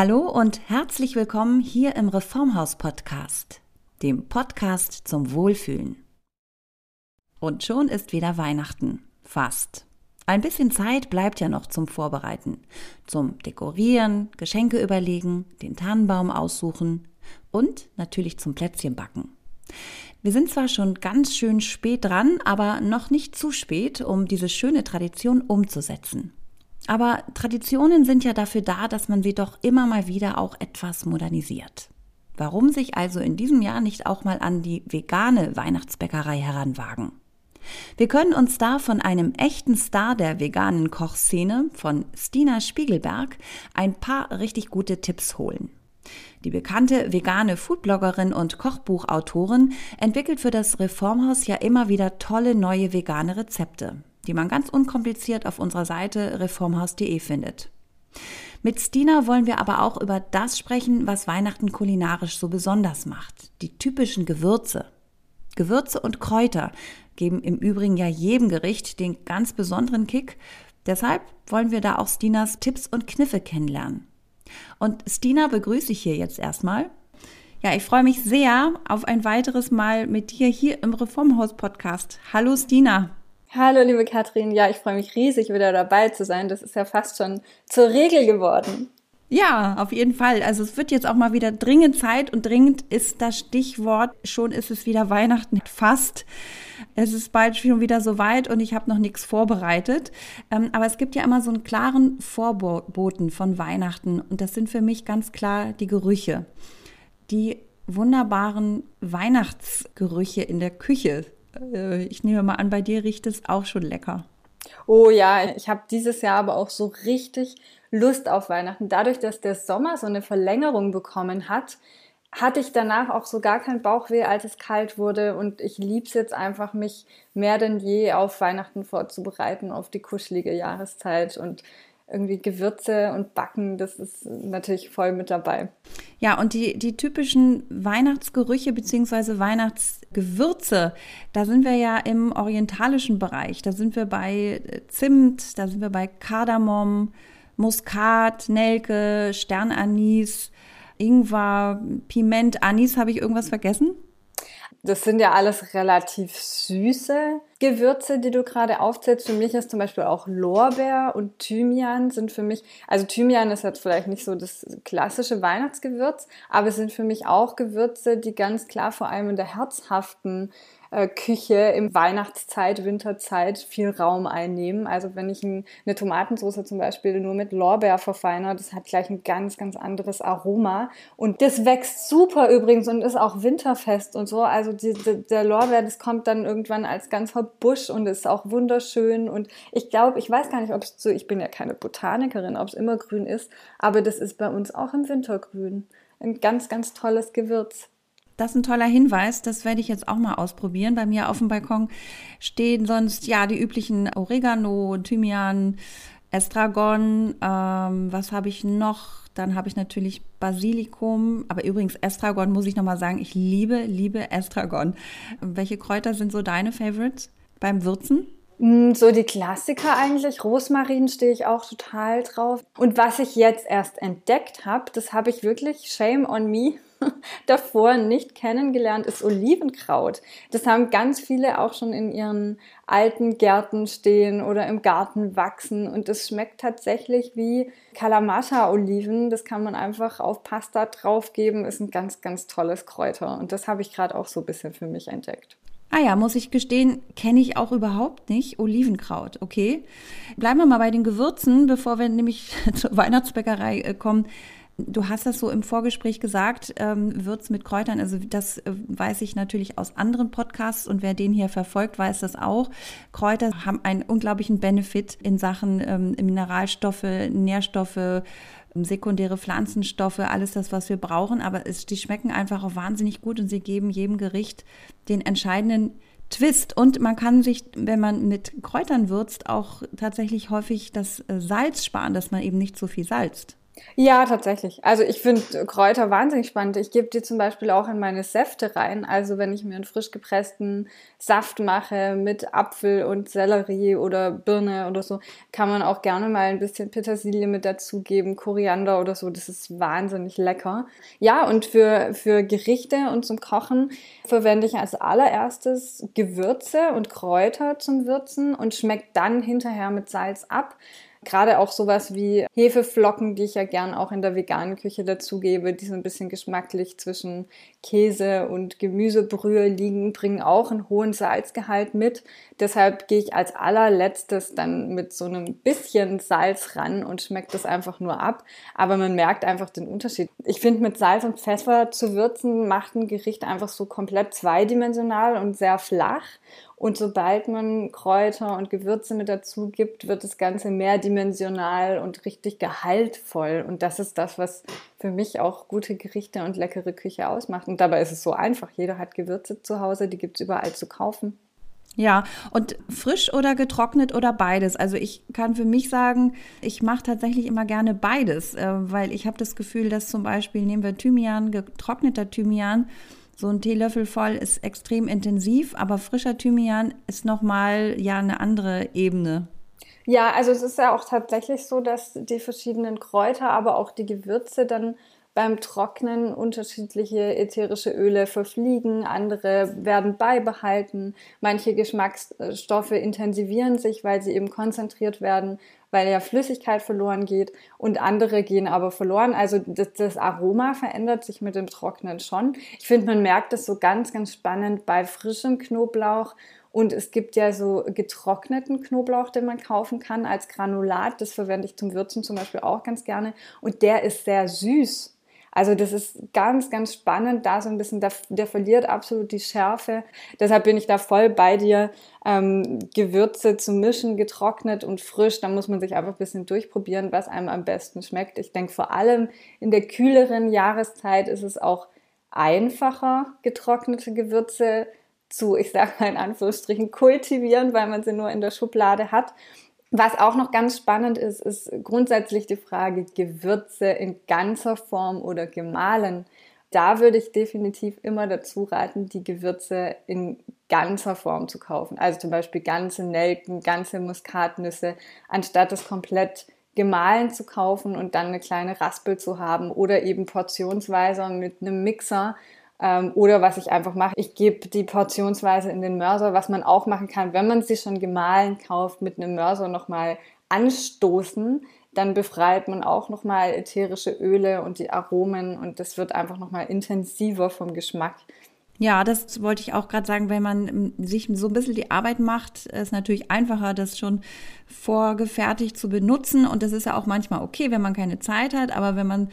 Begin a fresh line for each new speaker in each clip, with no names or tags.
Hallo und herzlich willkommen hier im Reformhaus Podcast, dem Podcast zum Wohlfühlen. Und schon ist wieder Weihnachten. Fast. Ein bisschen Zeit bleibt ja noch zum Vorbereiten, zum Dekorieren, Geschenke überlegen, den Tannenbaum aussuchen und natürlich zum Plätzchenbacken. Wir sind zwar schon ganz schön spät dran, aber noch nicht zu spät, um diese schöne Tradition umzusetzen. Aber Traditionen sind ja dafür da, dass man sie doch immer mal wieder auch etwas modernisiert. Warum sich also in diesem Jahr nicht auch mal an die vegane Weihnachtsbäckerei heranwagen? Wir können uns da von einem echten Star der veganen Kochszene, von Stina Spiegelberg, ein paar richtig gute Tipps holen. Die bekannte vegane Foodbloggerin und Kochbuchautorin entwickelt für das Reformhaus ja immer wieder tolle neue vegane Rezepte die man ganz unkompliziert auf unserer Seite reformhaus.de findet. Mit Stina wollen wir aber auch über das sprechen, was Weihnachten kulinarisch so besonders macht. Die typischen Gewürze. Gewürze und Kräuter geben im Übrigen ja jedem Gericht den ganz besonderen Kick. Deshalb wollen wir da auch Stinas Tipps und Kniffe kennenlernen. Und Stina begrüße ich hier jetzt erstmal. Ja, ich freue mich sehr auf ein weiteres Mal mit dir hier im Reformhaus Podcast. Hallo Stina.
Hallo, liebe Katrin. Ja, ich freue mich riesig, wieder dabei zu sein. Das ist ja fast schon zur Regel geworden.
Ja, auf jeden Fall. Also es wird jetzt auch mal wieder dringend Zeit und dringend ist das Stichwort. Schon ist es wieder Weihnachten fast. Es ist bald schon wieder soweit und ich habe noch nichts vorbereitet. Ähm, aber es gibt ja immer so einen klaren Vorboten von Weihnachten und das sind für mich ganz klar die Gerüche. Die wunderbaren Weihnachtsgerüche in der Küche ich nehme mal an, bei dir riecht es auch schon lecker.
Oh ja, ich habe dieses Jahr aber auch so richtig Lust auf Weihnachten. Dadurch, dass der Sommer so eine Verlängerung bekommen hat, hatte ich danach auch so gar kein Bauchweh, als es kalt wurde. Und ich liebe es jetzt einfach, mich mehr denn je auf Weihnachten vorzubereiten, auf die kuschelige Jahreszeit. Und irgendwie Gewürze und Backen, das ist natürlich voll mit dabei.
Ja, und die, die typischen Weihnachtsgerüche bzw. Weihnachtsgewürze, da sind wir ja im orientalischen Bereich. Da sind wir bei Zimt, da sind wir bei Kardamom, Muskat, Nelke, Sternanis, Ingwer, Piment, Anis. Habe ich irgendwas vergessen?
Das sind ja alles relativ süße Gewürze, die du gerade aufzählst. Für mich ist zum Beispiel auch Lorbeer und Thymian sind für mich, also Thymian ist jetzt vielleicht nicht so das klassische Weihnachtsgewürz, aber es sind für mich auch Gewürze, die ganz klar vor allem in der herzhaften Küche im Weihnachtszeit, Winterzeit viel Raum einnehmen. Also wenn ich ein, eine Tomatensauce zum Beispiel nur mit Lorbeer verfeine, das hat gleich ein ganz, ganz anderes Aroma. Und das wächst super übrigens und ist auch winterfest und so. Also die, die, der Lorbeer, das kommt dann irgendwann als ganzer Busch und ist auch wunderschön. Und ich glaube, ich weiß gar nicht, ob es so, ich bin ja keine Botanikerin, ob es immer grün ist, aber das ist bei uns auch im Winter grün. Ein ganz, ganz tolles Gewürz.
Das ist ein toller Hinweis. Das werde ich jetzt auch mal ausprobieren. Bei mir auf dem Balkon stehen sonst ja die üblichen Oregano, Thymian, Estragon. Ähm, was habe ich noch? Dann habe ich natürlich Basilikum. Aber übrigens, Estragon muss ich nochmal sagen, ich liebe, liebe Estragon. Welche Kräuter sind so deine Favorites beim Würzen?
Mm, so die Klassiker eigentlich. Rosmarin stehe ich auch total drauf. Und was ich jetzt erst entdeckt habe, das habe ich wirklich, shame on me, davor nicht kennengelernt, ist Olivenkraut. Das haben ganz viele auch schon in ihren alten Gärten stehen oder im Garten wachsen und das schmeckt tatsächlich wie Kalamata-Oliven. Das kann man einfach auf Pasta draufgeben, ist ein ganz, ganz tolles Kräuter und das habe ich gerade auch so ein bisschen für mich entdeckt.
Ah ja, muss ich gestehen, kenne ich auch überhaupt nicht. Olivenkraut, okay. Bleiben wir mal bei den Gewürzen, bevor wir nämlich zur Weihnachtsbäckerei äh, kommen. Du hast das so im Vorgespräch gesagt, ähm, Würz mit Kräutern. Also das äh, weiß ich natürlich aus anderen Podcasts und wer den hier verfolgt, weiß das auch. Kräuter haben einen unglaublichen Benefit in Sachen ähm, Mineralstoffe, Nährstoffe, ähm, sekundäre Pflanzenstoffe, alles das, was wir brauchen. Aber es, die schmecken einfach auch wahnsinnig gut und sie geben jedem Gericht den entscheidenden Twist. Und man kann sich, wenn man mit Kräutern würzt, auch tatsächlich häufig das äh, Salz sparen, dass man eben nicht so viel salzt.
Ja, tatsächlich. Also ich finde Kräuter wahnsinnig spannend. Ich gebe die zum Beispiel auch in meine Säfte rein. Also wenn ich mir einen frisch gepressten Saft mache mit Apfel und Sellerie oder Birne oder so, kann man auch gerne mal ein bisschen Petersilie mit dazugeben, Koriander oder so. Das ist wahnsinnig lecker. Ja, und für, für Gerichte und zum Kochen verwende ich als allererstes Gewürze und Kräuter zum Würzen und schmeckt dann hinterher mit Salz ab. Gerade auch sowas wie Hefeflocken, die ich ja gern auch in der veganen Küche dazugebe, die so ein bisschen geschmacklich zwischen Käse und Gemüsebrühe liegen, bringen auch einen hohen Salzgehalt mit. Deshalb gehe ich als allerletztes dann mit so einem bisschen Salz ran und schmeckt das einfach nur ab. Aber man merkt einfach den Unterschied. Ich finde, mit Salz und Pfeffer zu würzen macht ein Gericht einfach so komplett zweidimensional und sehr flach. Und sobald man Kräuter und Gewürze mit dazu gibt, wird das Ganze mehrdimensional und richtig gehaltvoll. Und das ist das, was für mich auch gute Gerichte und leckere Küche ausmacht. Und dabei ist es so einfach. Jeder hat Gewürze zu Hause, die gibt es überall zu kaufen.
Ja, und frisch oder getrocknet oder beides. Also ich kann für mich sagen, ich mache tatsächlich immer gerne beides, äh, weil ich habe das Gefühl, dass zum Beispiel nehmen wir Thymian, getrockneter Thymian, so ein Teelöffel voll ist extrem intensiv, aber frischer Thymian ist nochmal ja eine andere Ebene.
Ja, also es ist ja auch tatsächlich so, dass die verschiedenen Kräuter, aber auch die Gewürze dann beim Trocknen unterschiedliche ätherische Öle verfliegen, andere werden beibehalten, manche Geschmacksstoffe intensivieren sich, weil sie eben konzentriert werden, weil ja Flüssigkeit verloren geht und andere gehen aber verloren. Also das, das Aroma verändert sich mit dem Trocknen schon. Ich finde, man merkt das so ganz, ganz spannend bei frischem Knoblauch und es gibt ja so getrockneten Knoblauch, den man kaufen kann als Granulat. Das verwende ich zum Würzen zum Beispiel auch ganz gerne. Und der ist sehr süß. Also das ist ganz, ganz spannend, da so ein bisschen, der, der verliert absolut die Schärfe. Deshalb bin ich da voll bei dir, ähm, Gewürze zu mischen, getrocknet und frisch. Da muss man sich einfach ein bisschen durchprobieren, was einem am besten schmeckt. Ich denke, vor allem in der kühleren Jahreszeit ist es auch einfacher, getrocknete Gewürze zu, ich sage mal in Anführungsstrichen, kultivieren, weil man sie nur in der Schublade hat. Was auch noch ganz spannend ist, ist grundsätzlich die Frage Gewürze in ganzer Form oder gemahlen. Da würde ich definitiv immer dazu raten, die Gewürze in ganzer Form zu kaufen. Also zum Beispiel ganze Nelken, ganze Muskatnüsse, anstatt es komplett gemahlen zu kaufen und dann eine kleine Raspel zu haben oder eben portionsweise mit einem Mixer ähm, oder was ich einfach mache, ich gebe die portionsweise in den Mörser, was man auch machen kann, wenn man sie schon gemahlen kauft, mit einem Mörser nochmal anstoßen. Dann befreit man auch nochmal ätherische Öle und die Aromen und das wird einfach nochmal intensiver vom Geschmack.
Ja, das wollte ich auch gerade sagen, wenn man ähm, sich so ein bisschen die Arbeit macht, ist natürlich einfacher, das schon vorgefertigt zu benutzen. Und das ist ja auch manchmal okay, wenn man keine Zeit hat, aber wenn man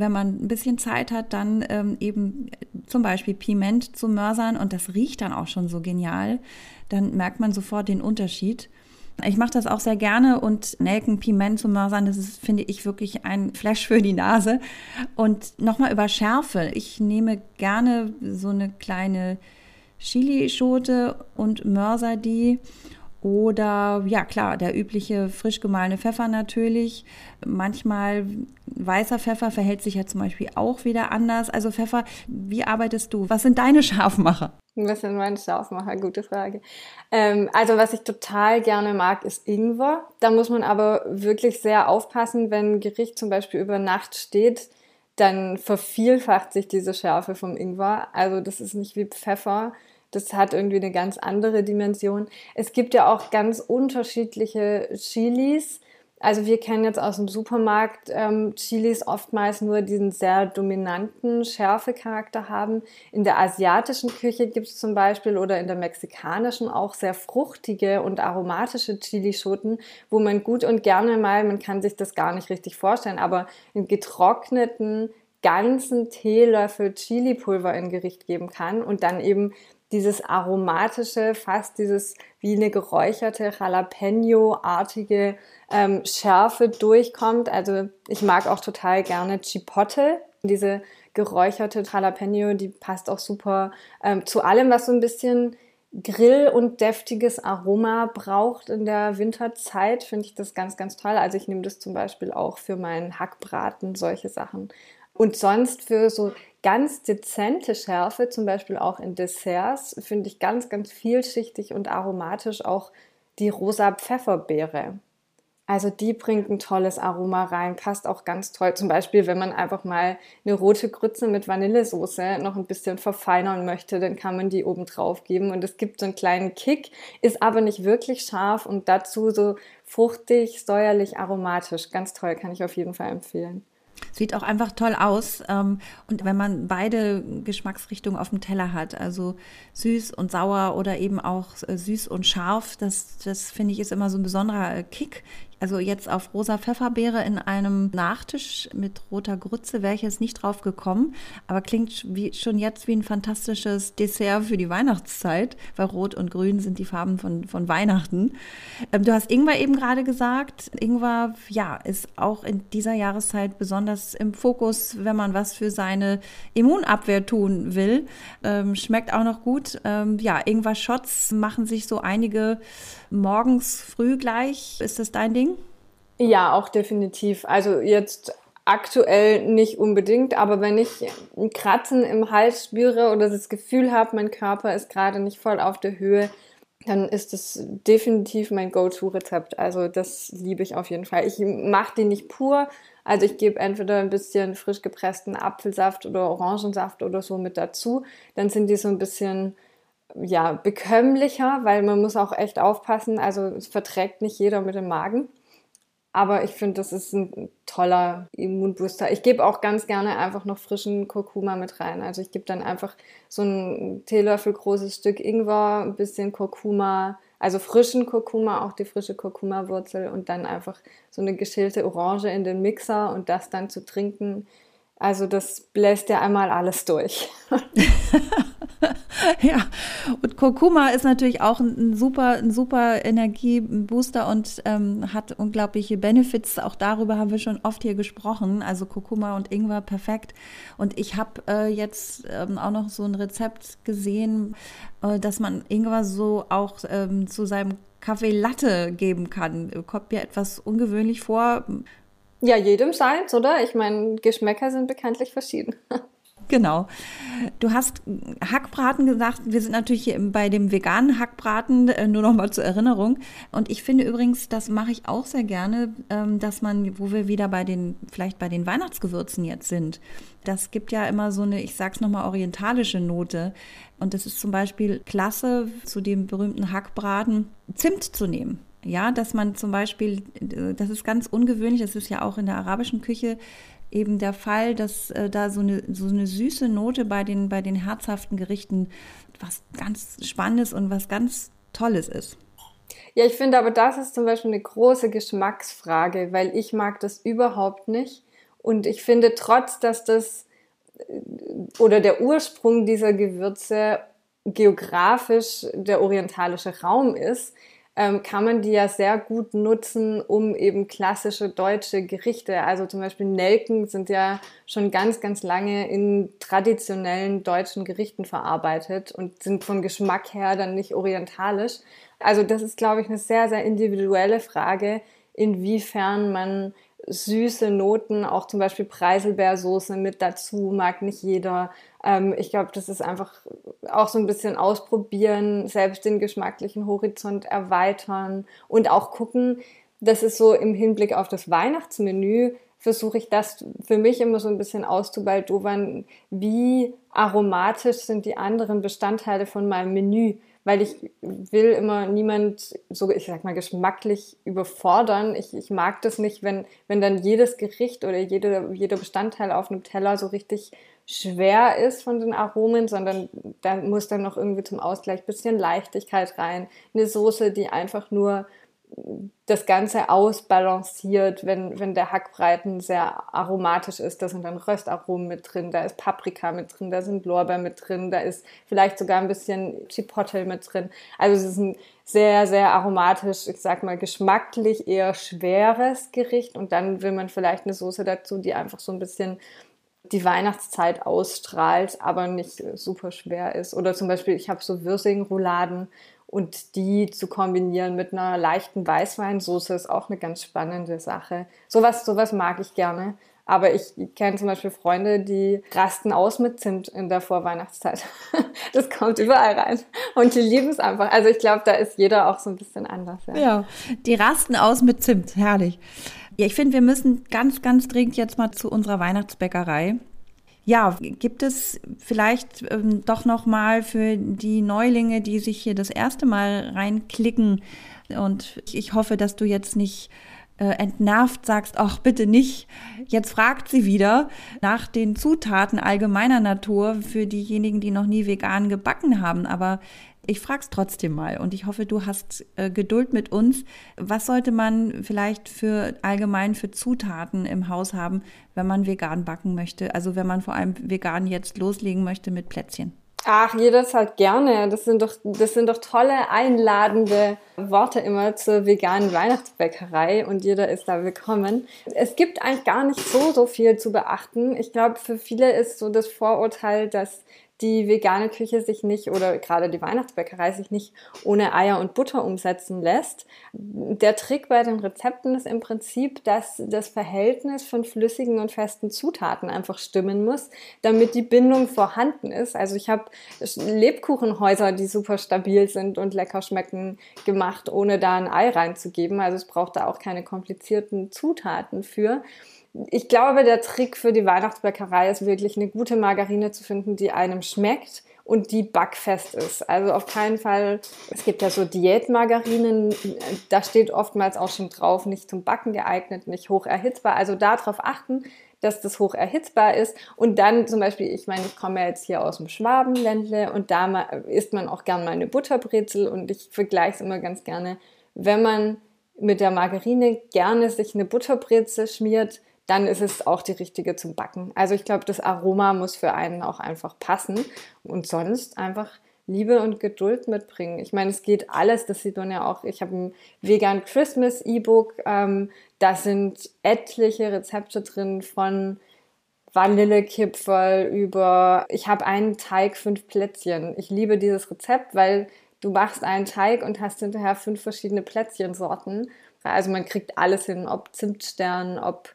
wenn man ein bisschen Zeit hat, dann ähm, eben zum Beispiel Piment zu mörsern und das riecht dann auch schon so genial, dann merkt man sofort den Unterschied. Ich mache das auch sehr gerne und Nelken, Piment zu mörsern, das ist, finde ich, wirklich ein Flash für die Nase. Und nochmal über Schärfe. Ich nehme gerne so eine kleine Chilischote und mörser die oder ja klar, der übliche frisch gemahlene Pfeffer natürlich. Manchmal weißer Pfeffer verhält sich ja zum Beispiel auch wieder anders. Also Pfeffer, wie arbeitest du? Was sind deine Scharfmacher?
Was sind meine Scharfmacher? Gute Frage. Ähm, also was ich total gerne mag, ist Ingwer. Da muss man aber wirklich sehr aufpassen, wenn ein Gericht zum Beispiel über Nacht steht, dann vervielfacht sich diese Schärfe vom Ingwer. Also das ist nicht wie Pfeffer das hat irgendwie eine ganz andere Dimension. Es gibt ja auch ganz unterschiedliche Chilis. Also wir kennen jetzt aus dem Supermarkt ähm, Chilis oftmals nur diesen sehr dominanten Schärfecharakter haben. In der asiatischen Küche gibt es zum Beispiel oder in der mexikanischen auch sehr fruchtige und aromatische Chilischoten, wo man gut und gerne mal, man kann sich das gar nicht richtig vorstellen, aber in getrockneten ganzen Teelöffel Chilipulver in Gericht geben kann und dann eben dieses aromatische, fast dieses wie eine geräucherte Jalapeno-artige ähm, Schärfe durchkommt. Also ich mag auch total gerne Chipotle, diese geräucherte Jalapeno, die passt auch super ähm, zu allem, was so ein bisschen Grill und deftiges Aroma braucht in der Winterzeit, finde ich das ganz, ganz toll. Also ich nehme das zum Beispiel auch für meinen Hackbraten, solche Sachen. Und sonst für so ganz dezente Schärfe, zum Beispiel auch in Desserts, finde ich ganz, ganz vielschichtig und aromatisch auch die rosa Pfefferbeere. Also die bringt ein tolles Aroma rein, passt auch ganz toll. Zum Beispiel, wenn man einfach mal eine rote Grütze mit Vanillesoße noch ein bisschen verfeinern möchte, dann kann man die oben drauf geben und es gibt so einen kleinen Kick, ist aber nicht wirklich scharf und dazu so fruchtig, säuerlich, aromatisch. Ganz toll, kann ich auf jeden Fall empfehlen.
Sieht auch einfach toll aus. Ähm, und wenn man beide Geschmacksrichtungen auf dem Teller hat, also süß und sauer oder eben auch äh, süß und scharf, das, das finde ich ist immer so ein besonderer äh, Kick. Also jetzt auf rosa Pfefferbeere in einem Nachtisch mit roter Grütze wäre ich jetzt nicht drauf gekommen, aber klingt wie, schon jetzt wie ein fantastisches Dessert für die Weihnachtszeit, weil Rot und Grün sind die Farben von, von Weihnachten. Ähm, du hast Ingwer eben gerade gesagt. Ingwer, ja, ist auch in dieser Jahreszeit besonders im Fokus, wenn man was für seine Immunabwehr tun will. Ähm, schmeckt auch noch gut. Ähm, ja, Ingwer-Shots machen sich so einige morgens früh gleich. Ist das dein Ding?
Ja, auch definitiv. Also jetzt aktuell nicht unbedingt, aber wenn ich ein Kratzen im Hals spüre oder das Gefühl habe, mein Körper ist gerade nicht voll auf der Höhe, dann ist es definitiv mein Go-To-Rezept. Also das liebe ich auf jeden Fall. Ich mache die nicht pur. Also ich gebe entweder ein bisschen frisch gepressten Apfelsaft oder Orangensaft oder so mit dazu. Dann sind die so ein bisschen ja, bekömmlicher, weil man muss auch echt aufpassen. Also es verträgt nicht jeder mit dem Magen. Aber ich finde, das ist ein toller Immunbooster. Ich gebe auch ganz gerne einfach noch frischen Kurkuma mit rein. Also ich gebe dann einfach so ein Teelöffel großes Stück Ingwer, ein bisschen Kurkuma, also frischen Kurkuma, auch die frische Kurkuma-Wurzel und dann einfach so eine geschälte Orange in den Mixer und das dann zu trinken. Also das bläst ja einmal alles durch.
ja, und Kurkuma ist natürlich auch ein super, ein super Energiebooster und ähm, hat unglaubliche Benefits. Auch darüber haben wir schon oft hier gesprochen. Also Kurkuma und Ingwer perfekt. Und ich habe äh, jetzt ähm, auch noch so ein Rezept gesehen, äh, dass man Ingwer so auch ähm, zu seinem Kaffee Latte geben kann. Kommt mir etwas ungewöhnlich vor.
Ja, jedem seins, oder? Ich meine, Geschmäcker sind bekanntlich verschieden.
Genau. Du hast Hackbraten gesagt. Wir sind natürlich bei dem veganen Hackbraten, äh, nur noch mal zur Erinnerung. Und ich finde übrigens, das mache ich auch sehr gerne, ähm, dass man, wo wir wieder bei den, vielleicht bei den Weihnachtsgewürzen jetzt sind. Das gibt ja immer so eine, ich sag's nochmal, orientalische Note. Und das ist zum Beispiel klasse, zu dem berühmten Hackbraten Zimt zu nehmen. Ja, dass man zum Beispiel, äh, das ist ganz ungewöhnlich, das ist ja auch in der arabischen Küche eben der Fall, dass äh, da so eine, so eine süße Note bei den, bei den herzhaften Gerichten was ganz Spannendes und was ganz Tolles ist.
Ja, ich finde aber, das ist zum Beispiel eine große Geschmacksfrage, weil ich mag das überhaupt nicht. Und ich finde, trotz dass das äh, oder der Ursprung dieser Gewürze geografisch der orientalische Raum ist, ähm, kann man die ja sehr gut nutzen, um eben klassische deutsche Gerichte, also zum Beispiel Nelken sind ja schon ganz, ganz lange in traditionellen deutschen Gerichten verarbeitet und sind vom Geschmack her dann nicht orientalisch. Also das ist, glaube ich, eine sehr, sehr individuelle Frage, inwiefern man süße Noten, auch zum Beispiel Preiselbeersoße mit dazu, mag nicht jeder. Ähm, ich glaube, das ist einfach auch so ein bisschen ausprobieren, selbst den geschmacklichen Horizont erweitern und auch gucken, das ist so im Hinblick auf das Weihnachtsmenü, versuche ich das für mich immer so ein bisschen auszubaldowern, wie aromatisch sind die anderen Bestandteile von meinem Menü weil ich will immer niemand so, ich sag mal, geschmacklich überfordern. Ich, ich mag das nicht, wenn, wenn dann jedes Gericht oder jede, jeder Bestandteil auf einem Teller so richtig schwer ist von den Aromen, sondern da muss dann noch irgendwie zum Ausgleich bisschen Leichtigkeit rein. Eine Soße, die einfach nur das Ganze ausbalanciert, wenn, wenn der Hackbreiten sehr aromatisch ist. Da sind dann Röstaromen mit drin, da ist Paprika mit drin, da sind Lorbeer mit drin, da ist vielleicht sogar ein bisschen Chipotle mit drin. Also es ist ein sehr, sehr aromatisch, ich sag mal geschmacklich eher schweres Gericht und dann will man vielleicht eine Soße dazu, die einfach so ein bisschen die Weihnachtszeit ausstrahlt, aber nicht super schwer ist. Oder zum Beispiel, ich habe so Würsing-Rouladen und die zu kombinieren mit einer leichten Weißweinsoße ist auch eine ganz spannende Sache. Sowas, sowas mag ich gerne. Aber ich kenne zum Beispiel Freunde, die rasten aus mit Zimt in der Vorweihnachtszeit. Das kommt überall rein. Und die lieben es einfach. Also ich glaube, da ist jeder auch so ein bisschen anders.
Ja, ja die rasten aus mit Zimt. Herrlich. Ja, ich finde, wir müssen ganz, ganz dringend jetzt mal zu unserer Weihnachtsbäckerei. Ja, gibt es vielleicht ähm, doch noch mal für die Neulinge, die sich hier das erste Mal reinklicken und ich hoffe, dass du jetzt nicht äh, entnervt sagst, ach bitte nicht. Jetzt fragt sie wieder nach den Zutaten allgemeiner Natur für diejenigen, die noch nie vegan gebacken haben. Aber ich frage es trotzdem mal und ich hoffe, du hast äh, Geduld mit uns. Was sollte man vielleicht für allgemein für Zutaten im Haus haben, wenn man vegan backen möchte? Also wenn man vor allem vegan jetzt loslegen möchte mit Plätzchen.
Ach, jederzeit gerne. Das sind doch, das sind doch tolle, einladende Worte immer zur veganen Weihnachtsbäckerei und jeder ist da willkommen. Es gibt eigentlich gar nicht so, so viel zu beachten. Ich glaube, für viele ist so das Vorurteil, dass die vegane Küche sich nicht oder gerade die Weihnachtsbäckerei sich nicht ohne Eier und Butter umsetzen lässt. Der Trick bei den Rezepten ist im Prinzip, dass das Verhältnis von flüssigen und festen Zutaten einfach stimmen muss, damit die Bindung vorhanden ist. Also ich habe Lebkuchenhäuser, die super stabil sind und lecker schmecken, gemacht, ohne da ein Ei reinzugeben. Also es braucht da auch keine komplizierten Zutaten für ich glaube, der Trick für die Weihnachtsbäckerei ist wirklich eine gute Margarine zu finden, die einem schmeckt und die backfest ist. Also auf keinen Fall, es gibt ja so Diätmargarinen, da steht oftmals auch schon drauf, nicht zum Backen geeignet, nicht hoch erhitzbar. Also darauf achten, dass das hoch erhitzbar ist. Und dann zum Beispiel, ich meine, ich komme jetzt hier aus dem Schwabenländle und da isst man auch gern mal eine Butterbrezel und ich vergleiche es immer ganz gerne, wenn man mit der Margarine gerne sich eine Butterbrezel schmiert, dann ist es auch die richtige zum Backen. Also ich glaube, das Aroma muss für einen auch einfach passen und sonst einfach Liebe und Geduld mitbringen. Ich meine, es geht alles, das sieht man ja auch. Ich habe ein Vegan Christmas E-Book, ähm, da sind etliche Rezepte drin von Vanillekipferl über, ich habe einen Teig, fünf Plätzchen. Ich liebe dieses Rezept, weil du machst einen Teig und hast hinterher fünf verschiedene Plätzchensorten. Also man kriegt alles hin, ob Zimtstern, ob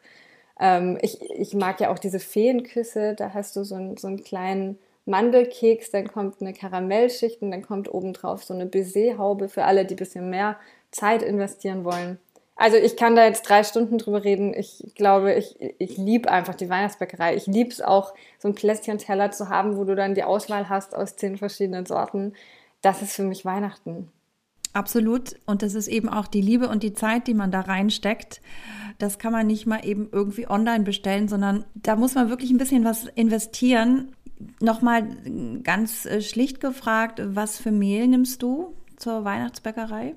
ähm, ich, ich mag ja auch diese Feenküsse, da hast du so, ein, so einen kleinen Mandelkeks, dann kommt eine Karamellschicht und dann kommt obendrauf so eine Baiser-Haube für alle, die ein bisschen mehr Zeit investieren wollen. Also ich kann da jetzt drei Stunden drüber reden. Ich glaube, ich, ich liebe einfach die Weihnachtsbäckerei. Ich liebe es auch, so ein Plätzchen-Teller zu haben, wo du dann die Auswahl hast aus zehn verschiedenen Sorten. Das ist für mich Weihnachten.
Absolut. Und das ist eben auch die Liebe und die Zeit, die man da reinsteckt. Das kann man nicht mal eben irgendwie online bestellen, sondern da muss man wirklich ein bisschen was investieren. Nochmal ganz äh, schlicht gefragt, was für Mehl nimmst du zur Weihnachtsbäckerei?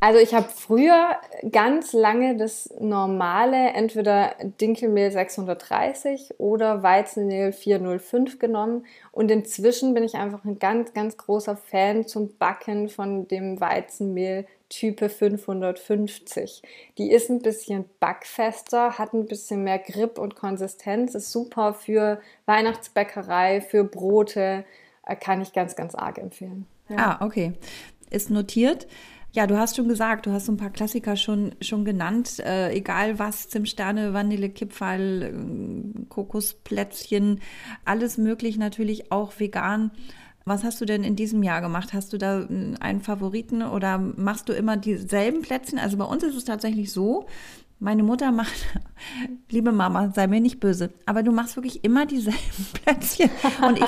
Also ich habe früher ganz lange das normale, entweder Dinkelmehl 630 oder Weizenmehl 405 genommen. Und inzwischen bin ich einfach ein ganz, ganz großer Fan zum Backen von dem Weizenmehl Type 550. Die ist ein bisschen backfester, hat ein bisschen mehr Grip und Konsistenz, ist super für Weihnachtsbäckerei, für Brote, äh, kann ich ganz, ganz arg empfehlen.
Ja. Ah, okay. Ist notiert. Ja, du hast schon gesagt, du hast so ein paar Klassiker schon, schon genannt. Äh, egal was, Zimtsterne, Vanillekipferl, äh, Kokosplätzchen, alles möglich, natürlich auch vegan. Was hast du denn in diesem Jahr gemacht? Hast du da äh, einen Favoriten oder machst du immer dieselben Plätzchen? Also bei uns ist es tatsächlich so, meine Mutter macht, liebe Mama, sei mir nicht böse, aber du machst wirklich immer dieselben Plätzchen. Und ich,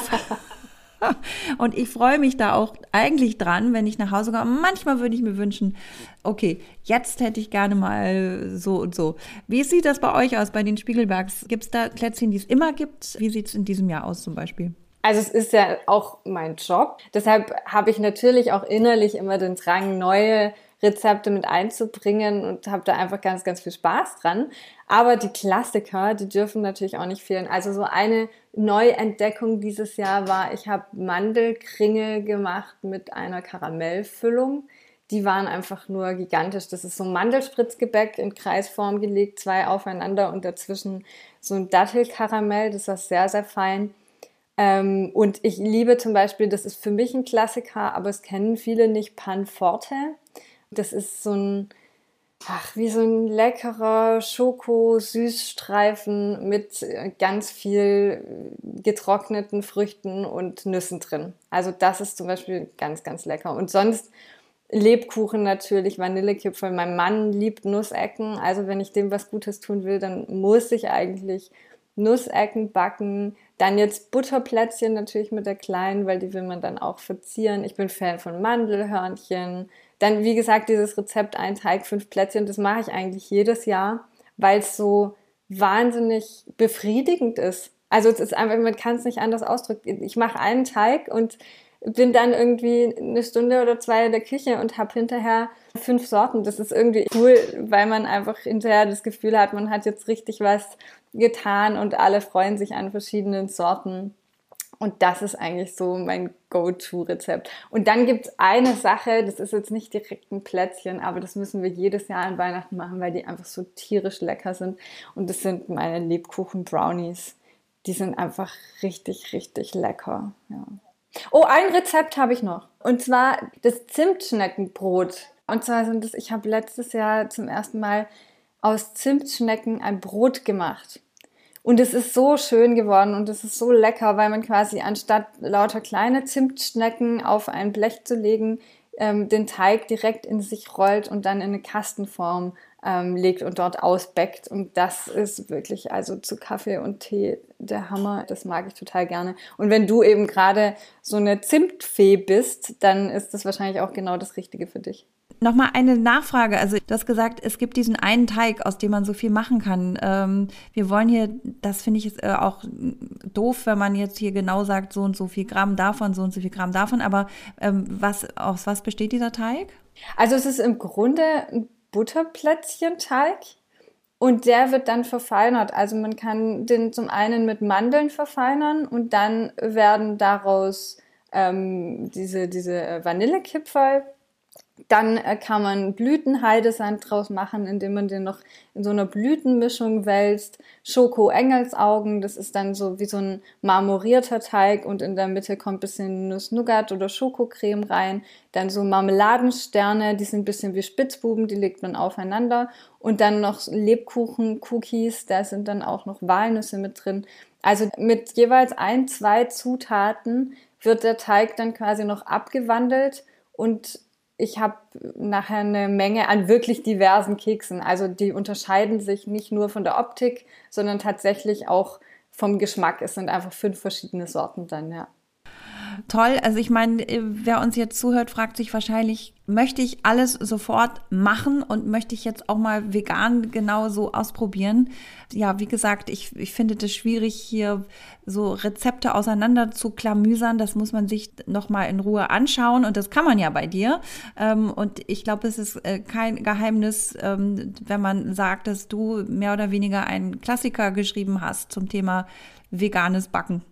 Und ich freue mich da auch eigentlich dran, wenn ich nach Hause komme. Manchmal würde ich mir wünschen, okay, jetzt hätte ich gerne mal so und so. Wie sieht das bei euch aus, bei den Spiegelbergs? Gibt es da Plätzchen, die es immer gibt? Wie sieht es in diesem Jahr aus zum Beispiel?
Also es ist ja auch mein Job. Deshalb habe ich natürlich auch innerlich immer den Drang, neue Rezepte mit einzubringen und habe da einfach ganz, ganz viel Spaß dran. Aber die Klassiker, die dürfen natürlich auch nicht fehlen. Also so eine Neuentdeckung dieses Jahr war, ich habe Mandelkringel gemacht mit einer Karamellfüllung. die waren einfach nur gigantisch. Das ist so Mandelspritzgebäck in Kreisform gelegt, zwei aufeinander und dazwischen so ein Dattelkaramell, das war sehr, sehr fein. Ähm, und ich liebe zum Beispiel, das ist für mich ein Klassiker, aber es kennen viele nicht, Panforte. Das ist so ein, ach, wie so ein leckerer Schoko-Süßstreifen mit ganz viel getrockneten Früchten und Nüssen drin. Also das ist zum Beispiel ganz, ganz lecker. Und sonst Lebkuchen natürlich, Vanillekipferl. Mein Mann liebt Nussecken. Also wenn ich dem was Gutes tun will, dann muss ich eigentlich Nussecken backen. Dann jetzt Butterplätzchen natürlich mit der kleinen, weil die will man dann auch verzieren. Ich bin Fan von Mandelhörnchen. Dann, wie gesagt, dieses Rezept ein Teig, fünf Plätzchen, das mache ich eigentlich jedes Jahr, weil es so wahnsinnig befriedigend ist. Also es ist einfach, man kann es nicht anders ausdrücken. Ich mache einen Teig und bin dann irgendwie eine Stunde oder zwei in der Küche und habe hinterher fünf Sorten. Das ist irgendwie cool, weil man einfach hinterher das Gefühl hat, man hat jetzt richtig was getan und alle freuen sich an verschiedenen Sorten. Und das ist eigentlich so mein Go-To-Rezept. Und dann gibt's eine Sache, das ist jetzt nicht direkt ein Plätzchen, aber das müssen wir jedes Jahr an Weihnachten machen, weil die einfach so tierisch lecker sind. Und das sind meine Lebkuchen-Brownies. Die sind einfach richtig, richtig lecker. Ja. Oh, ein Rezept habe ich noch. Und zwar das Zimtschneckenbrot. Und zwar sind das, ich habe letztes Jahr zum ersten Mal aus Zimtschnecken ein Brot gemacht. Und es ist so schön geworden und es ist so lecker, weil man quasi anstatt lauter kleine Zimtschnecken auf ein Blech zu legen, ähm, den Teig direkt in sich rollt und dann in eine Kastenform ähm, legt und dort ausbeckt. Und das ist wirklich also zu Kaffee und Tee der Hammer. Das mag ich total gerne. Und wenn du eben gerade so eine Zimtfee bist, dann ist das wahrscheinlich auch genau das Richtige für dich.
Nochmal eine Nachfrage. Also du hast gesagt, es gibt diesen einen Teig, aus dem man so viel machen kann. Ähm, wir wollen hier, das finde ich äh, auch doof, wenn man jetzt hier genau sagt, so und so viel Gramm davon, so und so viel Gramm davon. Aber ähm, was, aus was besteht dieser Teig?
Also es ist im Grunde ein Butterplätzchenteig und der wird dann verfeinert. Also man kann den zum einen mit Mandeln verfeinern und dann werden daraus ähm, diese, diese Vanillekipferl dann äh, kann man Blütenheidesand draus machen, indem man den noch in so einer Blütenmischung wälzt. Schoko-Engelsaugen, das ist dann so wie so ein marmorierter Teig und in der Mitte kommt ein bisschen Nuss-Nougat oder Schokocreme rein. Dann so Marmeladensterne, die sind ein bisschen wie Spitzbuben, die legt man aufeinander. Und dann noch Lebkuchen-Cookies, da sind dann auch noch Walnüsse mit drin. Also mit jeweils ein, zwei Zutaten wird der Teig dann quasi noch abgewandelt und ich habe nachher eine Menge an wirklich diversen Keksen. Also die unterscheiden sich nicht nur von der Optik, sondern tatsächlich auch vom Geschmack. Es sind einfach fünf verschiedene Sorten dann, ja
toll. Also ich meine, äh, wer uns jetzt zuhört, fragt sich wahrscheinlich, möchte ich alles sofort machen und möchte ich jetzt auch mal vegan genau so ausprobieren? Ja, wie gesagt, ich, ich finde das schwierig, hier so Rezepte auseinander zu klamüsern. Das muss man sich nochmal in Ruhe anschauen und das kann man ja bei dir. Ähm, und ich glaube, es ist äh, kein Geheimnis, ähm, wenn man sagt, dass du mehr oder weniger einen Klassiker geschrieben hast zum Thema veganes Backen.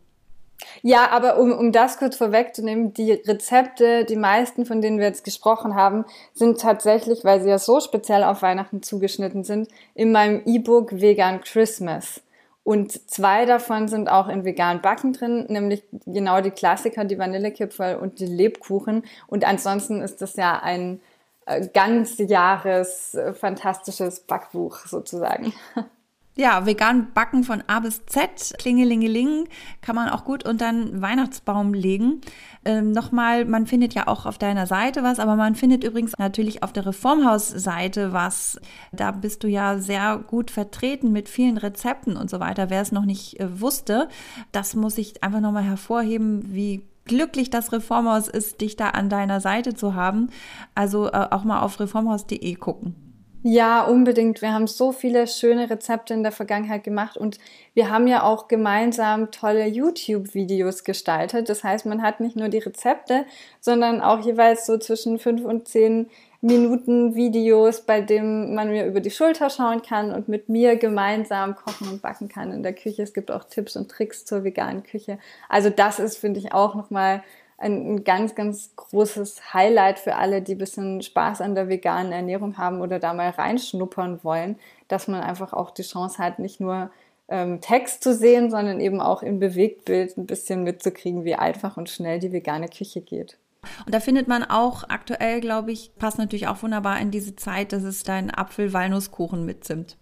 Ja, aber um, um das kurz vorwegzunehmen, die Rezepte, die meisten, von denen wir jetzt gesprochen haben, sind tatsächlich, weil sie ja so speziell auf Weihnachten zugeschnitten sind, in meinem E-Book Vegan Christmas. Und zwei davon sind auch in vegan Backen drin, nämlich genau die Klassiker, die Vanillekipferl und die Lebkuchen. Und ansonsten ist das ja ein äh, ganz Jahres äh, fantastisches Backbuch sozusagen.
Ja, vegan backen von A bis Z, Klingelingeling, kann man auch gut unter einen Weihnachtsbaum legen. Ähm, Nochmal, man findet ja auch auf deiner Seite was, aber man findet übrigens natürlich auf der Reformhaus-Seite was. Da bist du ja sehr gut vertreten mit vielen Rezepten und so weiter. Wer es noch nicht äh, wusste, das muss ich einfach nochmal hervorheben, wie glücklich das Reformhaus ist, dich da an deiner Seite zu haben. Also äh, auch mal auf reformhaus.de gucken.
Ja, unbedingt. Wir haben so viele schöne Rezepte in der Vergangenheit gemacht und wir haben ja auch gemeinsam tolle YouTube-Videos gestaltet. Das heißt, man hat nicht nur die Rezepte, sondern auch jeweils so zwischen fünf und zehn Minuten Videos, bei denen man mir über die Schulter schauen kann und mit mir gemeinsam kochen und backen kann in der Küche. Es gibt auch Tipps und Tricks zur veganen Küche. Also das ist, finde ich, auch nochmal ein ganz, ganz großes Highlight für alle, die ein bisschen Spaß an der veganen Ernährung haben oder da mal reinschnuppern wollen, dass man einfach auch die Chance hat, nicht nur ähm, Text zu sehen, sondern eben auch im Bewegtbild ein bisschen mitzukriegen, wie einfach und schnell die vegane Küche geht.
Und da findet man auch aktuell, glaube ich, passt natürlich auch wunderbar in diese Zeit, dass es dein Apfel-Walnusskuchen mit Zimt.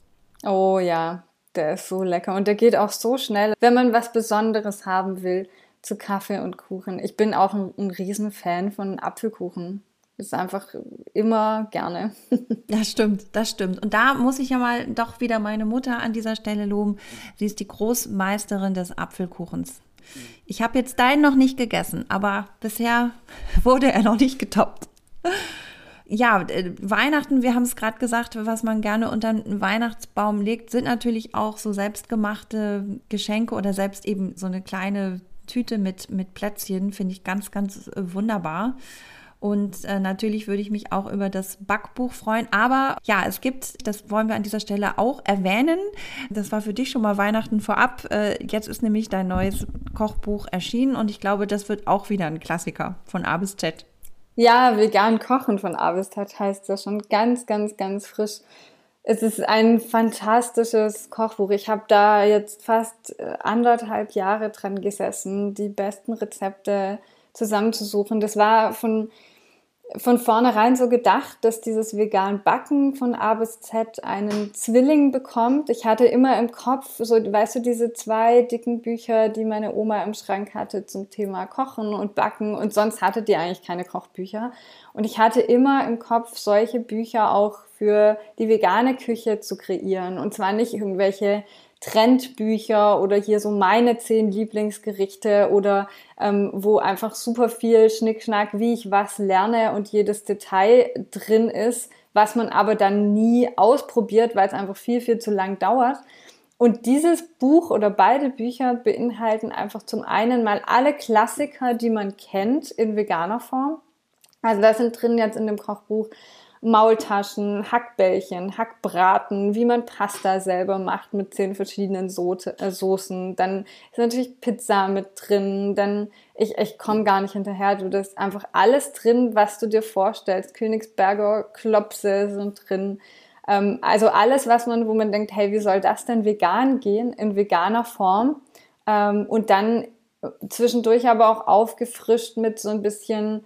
Oh ja, der ist so lecker und der geht auch so schnell, wenn man was Besonderes haben will zu Kaffee und Kuchen. Ich bin auch ein, ein Riesenfan von Apfelkuchen. Ist einfach immer gerne.
Das stimmt, das stimmt. Und da muss ich ja mal doch wieder meine Mutter an dieser Stelle loben. Sie ist die Großmeisterin des Apfelkuchens. Ich habe jetzt deinen noch nicht gegessen, aber bisher wurde er noch nicht getoppt. Ja, äh, Weihnachten, wir haben es gerade gesagt, was man gerne unter einen Weihnachtsbaum legt, sind natürlich auch so selbstgemachte Geschenke oder selbst eben so eine kleine Tüte mit, mit Plätzchen, finde ich ganz, ganz äh, wunderbar. Und äh, natürlich würde ich mich auch über das Backbuch freuen. Aber ja, es gibt, das wollen wir an dieser Stelle auch erwähnen. Das war für dich schon mal Weihnachten vorab. Äh, jetzt ist nämlich dein neues Kochbuch erschienen und ich glaube, das wird auch wieder ein Klassiker von A bis Z.
Ja, vegan kochen von A bis Z heißt das schon ganz, ganz, ganz frisch. Es ist ein fantastisches Kochbuch. Ich habe da jetzt fast äh, anderthalb Jahre dran gesessen, die besten Rezepte zusammenzusuchen. Das war von, von vornherein so gedacht, dass dieses vegan Backen von A bis Z einen Zwilling bekommt. Ich hatte immer im Kopf, so, weißt du, diese zwei dicken Bücher, die meine Oma im Schrank hatte zum Thema Kochen und Backen und sonst hatte die eigentlich keine Kochbücher. Und ich hatte immer im Kopf solche Bücher auch für die vegane Küche zu kreieren. Und zwar nicht irgendwelche Trendbücher oder hier so meine zehn Lieblingsgerichte oder ähm, wo einfach super viel Schnickschnack, wie ich was lerne und jedes Detail drin ist, was man aber dann nie ausprobiert, weil es einfach viel, viel zu lang dauert. Und dieses Buch oder beide Bücher beinhalten einfach zum einen mal alle Klassiker, die man kennt in veganer Form. Also da sind drin jetzt in dem Kochbuch Maultaschen, Hackbällchen, Hackbraten, wie man Pasta selber macht mit zehn verschiedenen so äh, Soßen. Dann ist natürlich Pizza mit drin. Dann, ich, ich komme gar nicht hinterher. Du, das ist einfach alles drin, was du dir vorstellst. Königsberger Klopse sind drin. Ähm, also alles, was man, wo man denkt, hey, wie soll das denn vegan gehen, in veganer Form? Ähm, und dann zwischendurch aber auch aufgefrischt mit so ein bisschen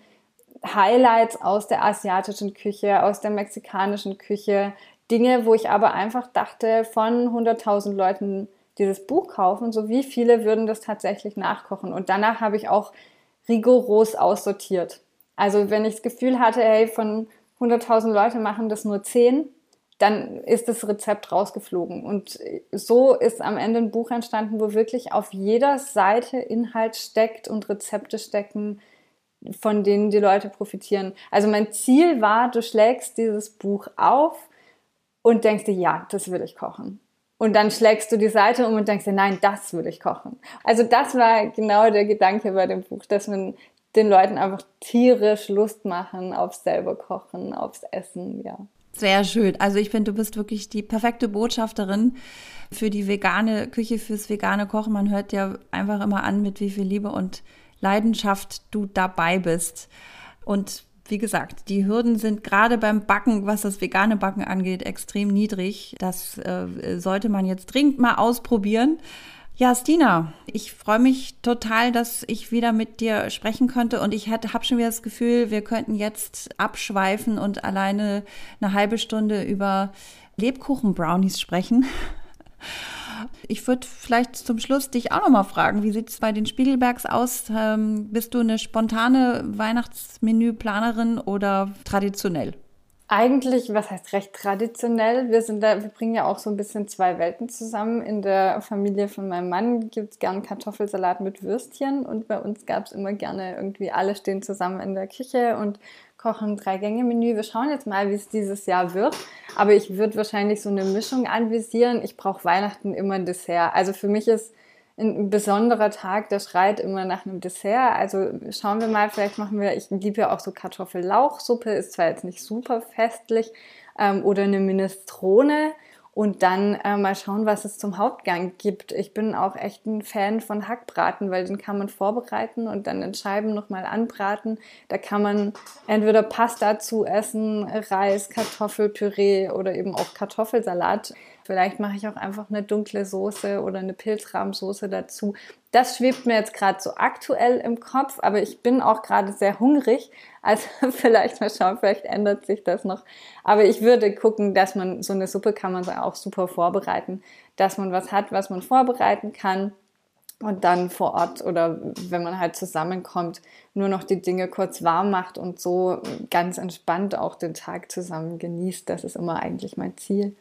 Highlights aus der asiatischen Küche, aus der mexikanischen Küche, Dinge, wo ich aber einfach dachte, von 100.000 Leuten dieses Buch kaufen, so wie viele würden das tatsächlich nachkochen. Und danach habe ich auch rigoros aussortiert. Also wenn ich das Gefühl hatte, hey, von 100.000 Leute machen das nur 10, dann ist das Rezept rausgeflogen. Und so ist am Ende ein Buch entstanden, wo wirklich auf jeder Seite Inhalt steckt und Rezepte stecken, von denen die Leute profitieren. Also mein Ziel war, du schlägst dieses Buch auf und denkst dir, ja, das will ich kochen. Und dann schlägst du die Seite um und denkst dir, nein, das will ich kochen. Also das war genau der Gedanke bei dem Buch, dass man den Leuten einfach tierisch Lust machen aufs selber kochen, aufs Essen, ja.
Sehr schön. Also ich finde, du bist wirklich die perfekte Botschafterin für die vegane Küche, fürs vegane Kochen. Man hört ja einfach immer an, mit wie viel Liebe und Leidenschaft du dabei bist. Und wie gesagt, die Hürden sind gerade beim Backen, was das vegane Backen angeht, extrem niedrig. Das äh, sollte man jetzt dringend mal ausprobieren. Ja, Stina, ich freue mich total, dass ich wieder mit dir sprechen konnte und ich habe schon wieder das Gefühl, wir könnten jetzt abschweifen und alleine eine halbe Stunde über Lebkuchen-Brownies sprechen. Ich würde vielleicht zum Schluss dich auch noch mal fragen, wie sieht es bei den Spiegelbergs aus? Ähm, bist du eine spontane Weihnachtsmenüplanerin oder traditionell?
Eigentlich, was heißt recht traditionell? Wir sind da, wir bringen ja auch so ein bisschen zwei Welten zusammen. In der Familie von meinem Mann gibt es gern Kartoffelsalat mit Würstchen und bei uns gab es immer gerne irgendwie alle stehen zusammen in der Küche und kochen Drei-Gänge-Menü. Wir schauen jetzt mal, wie es dieses Jahr wird. Aber ich würde wahrscheinlich so eine Mischung anvisieren. Ich brauche Weihnachten immer ein Dessert. Also für mich ist ein besonderer Tag, der schreit immer nach einem Dessert. Also schauen wir mal, vielleicht machen wir, ich liebe ja auch so Kartoffellauchsuppe, ist zwar jetzt nicht super festlich, ähm, oder eine Minestrone und dann äh, mal schauen, was es zum Hauptgang gibt. Ich bin auch echt ein Fan von Hackbraten, weil den kann man vorbereiten und dann in Scheiben nochmal anbraten. Da kann man entweder Pasta zu essen, Reis, Kartoffelpüree oder eben auch Kartoffelsalat. Vielleicht mache ich auch einfach eine dunkle Soße oder eine Pilzrahmsoße dazu. Das schwebt mir jetzt gerade so aktuell im Kopf, aber ich bin auch gerade sehr hungrig. Also vielleicht mal schauen, vielleicht ändert sich das noch. Aber ich würde gucken, dass man so eine Suppe kann man auch super vorbereiten, dass man was hat, was man vorbereiten kann und dann vor Ort oder wenn man halt zusammenkommt, nur noch die Dinge kurz warm macht und so ganz entspannt auch den Tag zusammen genießt. Das ist immer eigentlich mein Ziel.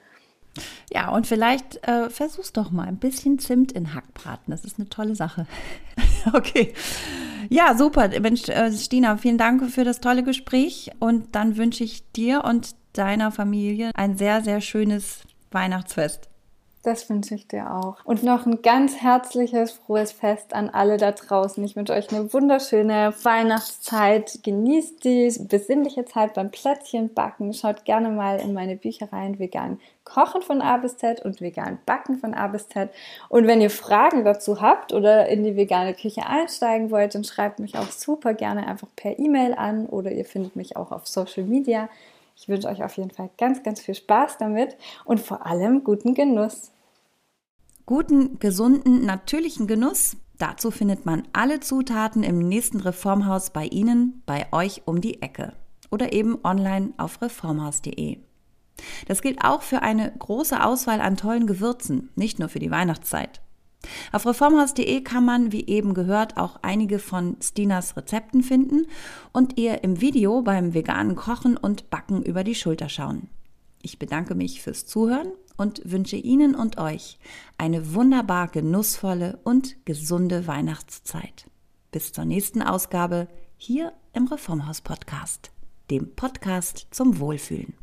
Ja, und vielleicht äh, versuch's doch mal ein bisschen Zimt in Hackbraten. Das ist eine tolle Sache. okay. Ja, super. Mensch, äh, Stina, vielen Dank für das tolle Gespräch. Und dann wünsche ich dir und deiner Familie ein sehr, sehr schönes Weihnachtsfest.
Das wünsche ich dir auch. Und noch ein ganz herzliches, frohes Fest an alle da draußen. Ich wünsche euch eine wunderschöne Weihnachtszeit. Genießt die besinnliche Zeit beim Plätzchenbacken. Schaut gerne mal in meine Büchereien vegan Kochen von A bis Z und vegan Backen von A bis Z. Und wenn ihr Fragen dazu habt oder in die vegane Küche einsteigen wollt, dann schreibt mich auch super gerne einfach per E-Mail an oder ihr findet mich auch auf Social Media. Ich wünsche euch auf jeden Fall ganz, ganz viel Spaß damit und vor allem guten Genuss.
Guten, gesunden, natürlichen Genuss. Dazu findet man alle Zutaten im nächsten Reformhaus bei Ihnen, bei euch um die Ecke oder eben online auf reformhaus.de. Das gilt auch für eine große Auswahl an tollen Gewürzen, nicht nur für die Weihnachtszeit. Auf reformhaus.de kann man, wie eben gehört, auch einige von Stinas Rezepten finden und ihr im Video beim veganen Kochen und Backen über die Schulter schauen. Ich bedanke mich fürs Zuhören und wünsche Ihnen und euch eine wunderbar genussvolle und gesunde Weihnachtszeit. Bis zur nächsten Ausgabe hier im Reformhaus Podcast, dem Podcast zum Wohlfühlen.